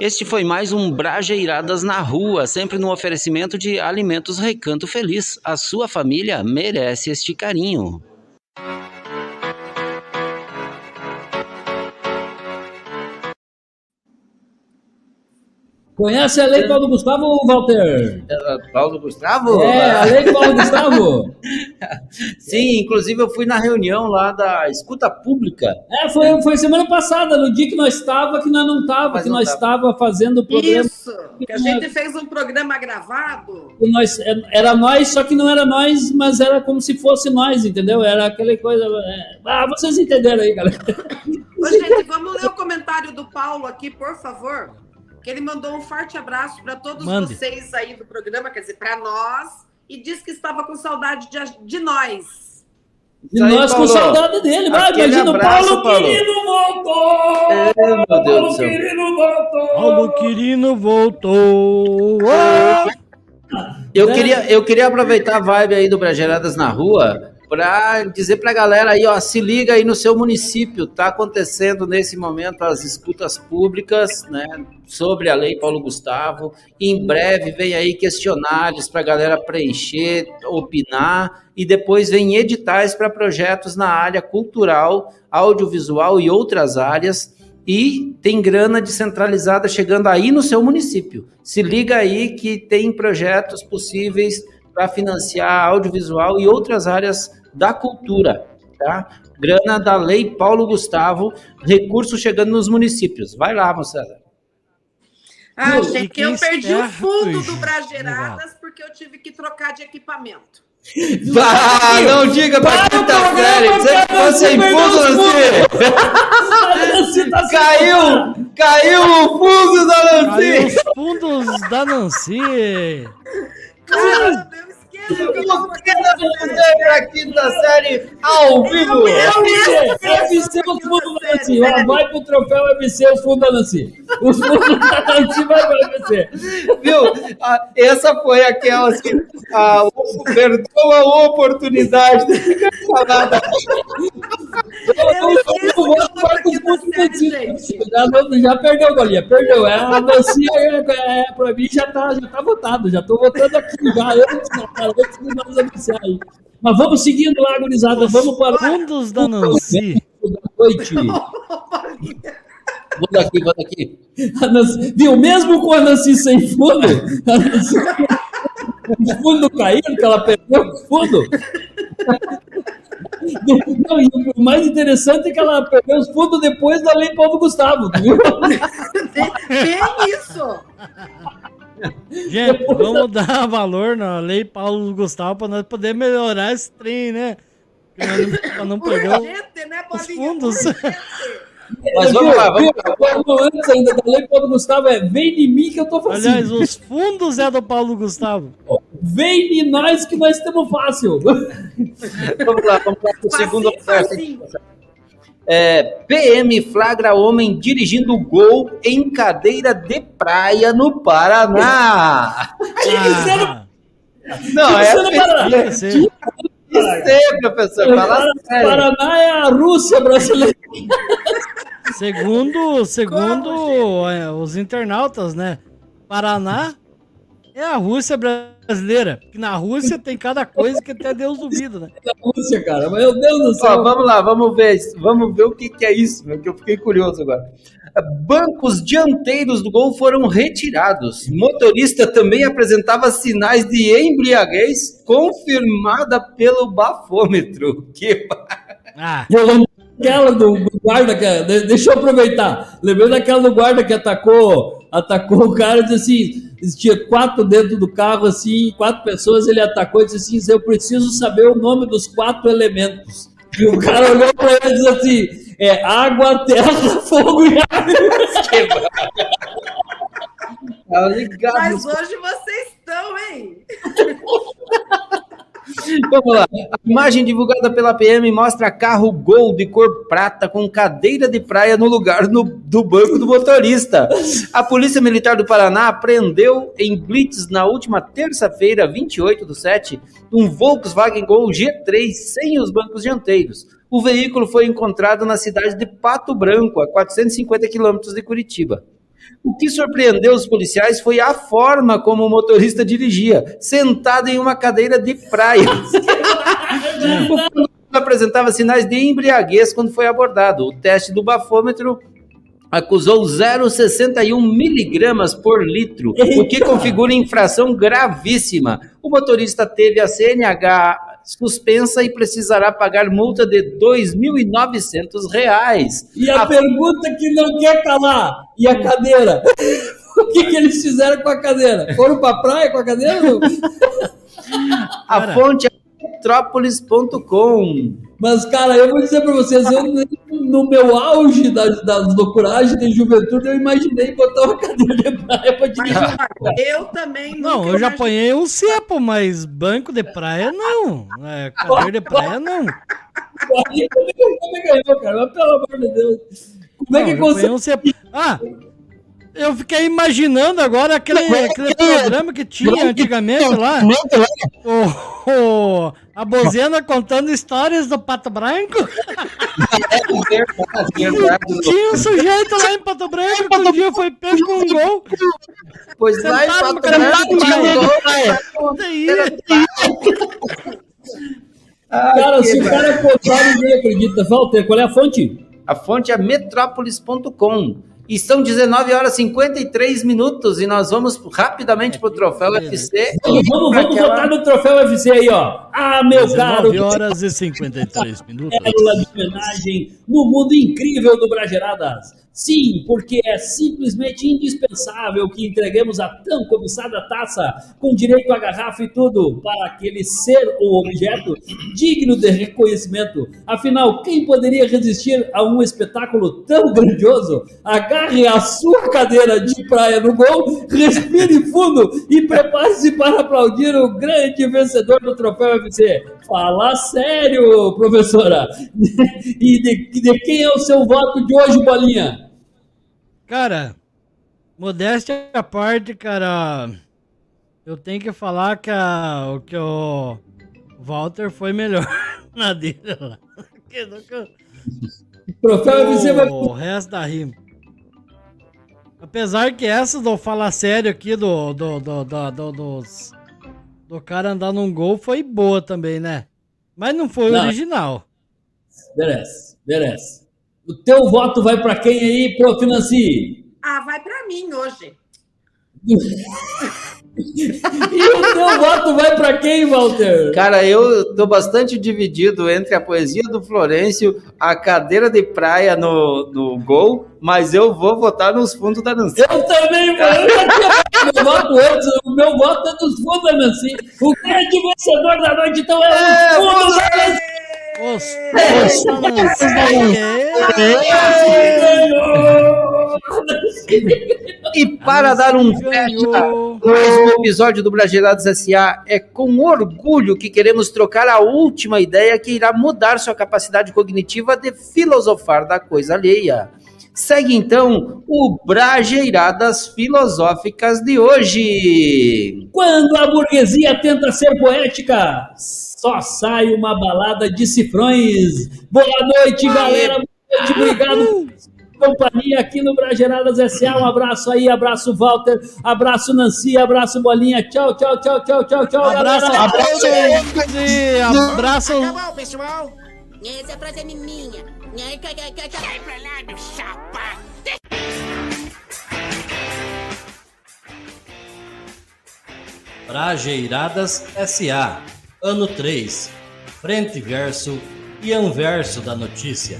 Este foi mais um Brajeiradas na Rua, sempre no oferecimento de Alimentos Recanto Feliz. A sua família merece este carinho. Conhece a Lei Paulo Gustavo, Walter? Paulo Gustavo? É, a Lei Paulo Gustavo. Sim, inclusive eu fui na reunião lá da escuta pública. É, foi, foi semana passada, no dia que nós estava, que nós não estava, que não nós tava. estava fazendo o programa. Isso, que a gente fez um programa gravado. E nós, era nós, só que não era nós, mas era como se fosse nós, entendeu? Era aquela coisa. é, Ah, vocês entenderam aí, galera. Ô, gente, vamos ler o comentário do Paulo aqui, por favor. Que ele mandou um forte abraço para todos Mande. vocês aí do programa, quer dizer, para nós, e disse que estava com saudade de, de nós. E aí, nós com Paulo. saudade dele. Vai, imagina, o abraço, Paulo, Paulo. Quirino voltou! É, meu Deus do Paulo. Quirino voltou! Paulo Quirino voltou. Oh! Eu É. queria, eu queria aproveitar a vibe aí do Brageradas na Rua para dizer para a galera aí, ó, se liga aí no seu município, tá acontecendo nesse momento as escutas públicas, né, sobre a Lei Paulo Gustavo. Em breve vem aí questionários para a galera preencher, opinar e depois vem editais para projetos na área cultural, audiovisual e outras áreas e tem grana descentralizada chegando aí no seu município. Se liga aí que tem projetos possíveis para financiar audiovisual e outras áreas da cultura, tá? Grana da Lei Paulo Gustavo, recurso chegando nos municípios. Vai lá, moçada. Ah, Meu, gente, fiquem eu perdi o fundo do gente. Brageiradas porque eu tive que trocar de equipamento. Ah, não diga pra quinta programa, série, você cara, ficou você sem perdeu fundo, os Nancy. Você tá Caiu, caiu o fundo da Caiu Nancy. os fundos da Nancy. Caramba, você pra quinta série ao vivo? FC, os fundos da Nancy. Vai pro troféu FC os fundos da Nancy. Os fundos da Nancy vai pro FC. Viu? Ah, Essa foi aquela assim, a, perdeu a oportunidade de ficar falada. Eu, os Nancy. Já, já perdeu, Golinha, perdeu. É, a Nancy, é, é, pra mim, já tá, já tá votado. Já tô votando aqui, já antes, cara, antes de nós anunciar aí. Mas vamos seguindo lá, gurizada. Vamos para o Fundos da Nancy. da noite. Vou daqui, vou daqui. A Nancy- viu? Mesmo com a Nancy sem fundo, a Nancy, o fundo caindo, que ela perdeu o fundo. Não, e o mais interessante é que ela perdeu os fundos depois da Lei Paulo Gustavo, viu? Tem isso. Gente, vamos dar valor na lei Paulo Gustavo para nós poder melhorar esse trem, né? Pra não perder o- Gente, né, os fundos. Mas vamos lá, vamos lá. Paulo, Antes ainda da lei, Paulo Gustavo é vem em mim que eu tô fazendo. Aliás, os fundos é do Paulo Gustavo. Vem em nós que nós estamos fácil. Vamos lá, vamos lá pro segundo Facinho, oferta. facinho. É, PM flagra homem dirigindo gol em cadeira de praia no Paraná. Ah, Não, é Você não para- tinha que ser. Professor, fala sério. Paraná é a Rússia brasileira. Segundo, segundo é, os internautas, né? Paraná é a Rússia brasileira. Que na Rússia tem cada coisa que até Deus duvida, né? Da Rússia, cara. Meu Deus do Ó, céu. vamos lá, vamos ver, isso. vamos ver o que, que é isso, meu, que eu fiquei curioso agora. Bancos dianteiros do gol foram retirados. Motorista também apresentava sinais de embriaguez confirmada pelo bafômetro. Que Ah, Eu lembro daquela do, do guarda que. de- Deixa eu aproveitar. Lembrei daquela do guarda que atacou, atacou o cara e disse assim: tinha quatro dentro do carro, assim, quatro pessoas, ele atacou e disse assim: eu preciso saber o nome dos quatro elementos. E o cara olhou pra ele e disse assim: é água, terra, fogo e ar. tá ligado? Mas hoje vocês estão, hein? Vamos lá. A imagem divulgada pela PM mostra carro Gol de cor prata com cadeira de praia no lugar no- do banco do motorista. A Polícia Militar do Paraná apreendeu em blitz na última terça-feira, 28 do 7, um Volkswagen Gol G3 sem os bancos dianteiros. O veículo foi encontrado na cidade de Pato Branco, a 450 quilômetros de Curitiba. O que surpreendeu os policiais foi a forma como o motorista dirigia, sentado em uma cadeira de praia. O condutor apresentava sinais de embriaguez quando foi abordado. O teste do bafômetro acusou 0,61 miligramas por litro, o que configura infração gravíssima. O motorista teve a CNH suspensa e precisará pagar multa de 2.900 reais. E a, pergunta que não quer calar: e a cadeira? o que, que eles fizeram com a cadeira? Foram pra praia com a cadeira? A Cara. fonte é metrópolis.com. Mas, cara, eu vou dizer pra vocês, eu, no meu auge da, da loucuragem de juventude, eu imaginei botar uma cadeira de praia pra dirigir. eu também não, nunca eu já apanhei um cepo, mas banco de praia não. É, cadeira de praia não. É que é que ganhou, cara? Mas, pelo amor de Deus. Como é Não, que eu já apanhei consegue? um cepo. Ah, eu fiquei imaginando agora aquele, aquele programa que tinha antigamente lá. O, o- a Bozena contando histórias do Pato Branco. Tinha um sujeito lá em Pato Branco que um dia foi pego com um gol. Pois lá em Pato Branco tinha um gol. Cara, se o cara contar, ninguém acredita. Walter, qual é a fonte? A fonte é metrópolis.com. E são 19 horas e 53 minutos e nós vamos rapidamente pro troféu UFC. Vamos, vamos, pra vamos aquela- votar no troféu UFC aí, ó. Ah, meu caro. 19 horas e 53 minutos. Pérola de homenagem no mundo incrível do Brageradas. Sim, porque é simplesmente indispensável que entreguemos a tão cobiçada taça, com direito à garrafa e tudo, para aquele ser ou objeto digno de reconhecimento. Afinal, quem poderia resistir a um espetáculo tão grandioso? Agarre a sua cadeira de praia no gol, respire fundo e prepare-se para aplaudir o grande vencedor do troféu UFC. Fala sério, professora. E de, de quem é o seu voto de hoje, Bolinha? Cara, modéstia à parte, cara, eu tenho que falar que, a, o que o Walter foi melhor na dele lá. Que nunca- Troféu UFC vai. O resto da rima. Apesar que essa do falar sério aqui do, do, do, do, do, dos- do cara andar num gol foi boa também, né? Mas não foi Não. original. Merece, merece. O teu voto vai para quem aí, pro Financie? Ah, vai pra mim hoje. E o teu voto vai para quem, Walter? Cara, eu tô bastante dividido entre a poesia do Florencio, a cadeira de praia no, no gol, mas eu vou votar nos fundos da Nancy. Eu também, mano. Eu já tinha dado meu voto antes. O meu voto é dos fundos, Nancy. O grande vencedor da noite, então, é É, o fundo da Nancy. Os E para dar um fecha, mais um episódio do Brasileirados S.A. é com orgulho que queremos trocar a última ideia que irá mudar sua capacidade cognitiva de filosofar da coisa alheia. Segue então o Brajeiradas Filosóficas de hoje. Quando a burguesia tenta ser poética, só sai uma balada de cifrões. Boa noite, galera. Boa noite, obrigado companhia aqui no Brageradas S.A. Um abraço aí, abraço Walter, abraço Nancy, abraço Bolinha. Tchau, tchau, tchau, tchau, tchau, tchau. Abraço, galera. abraço, abraço. Acabou, pessoal. Essa frase é minha. Sai pra lá, meu chapa. Brajeiradas SA, ano 3, frente verso e anverso da notícia.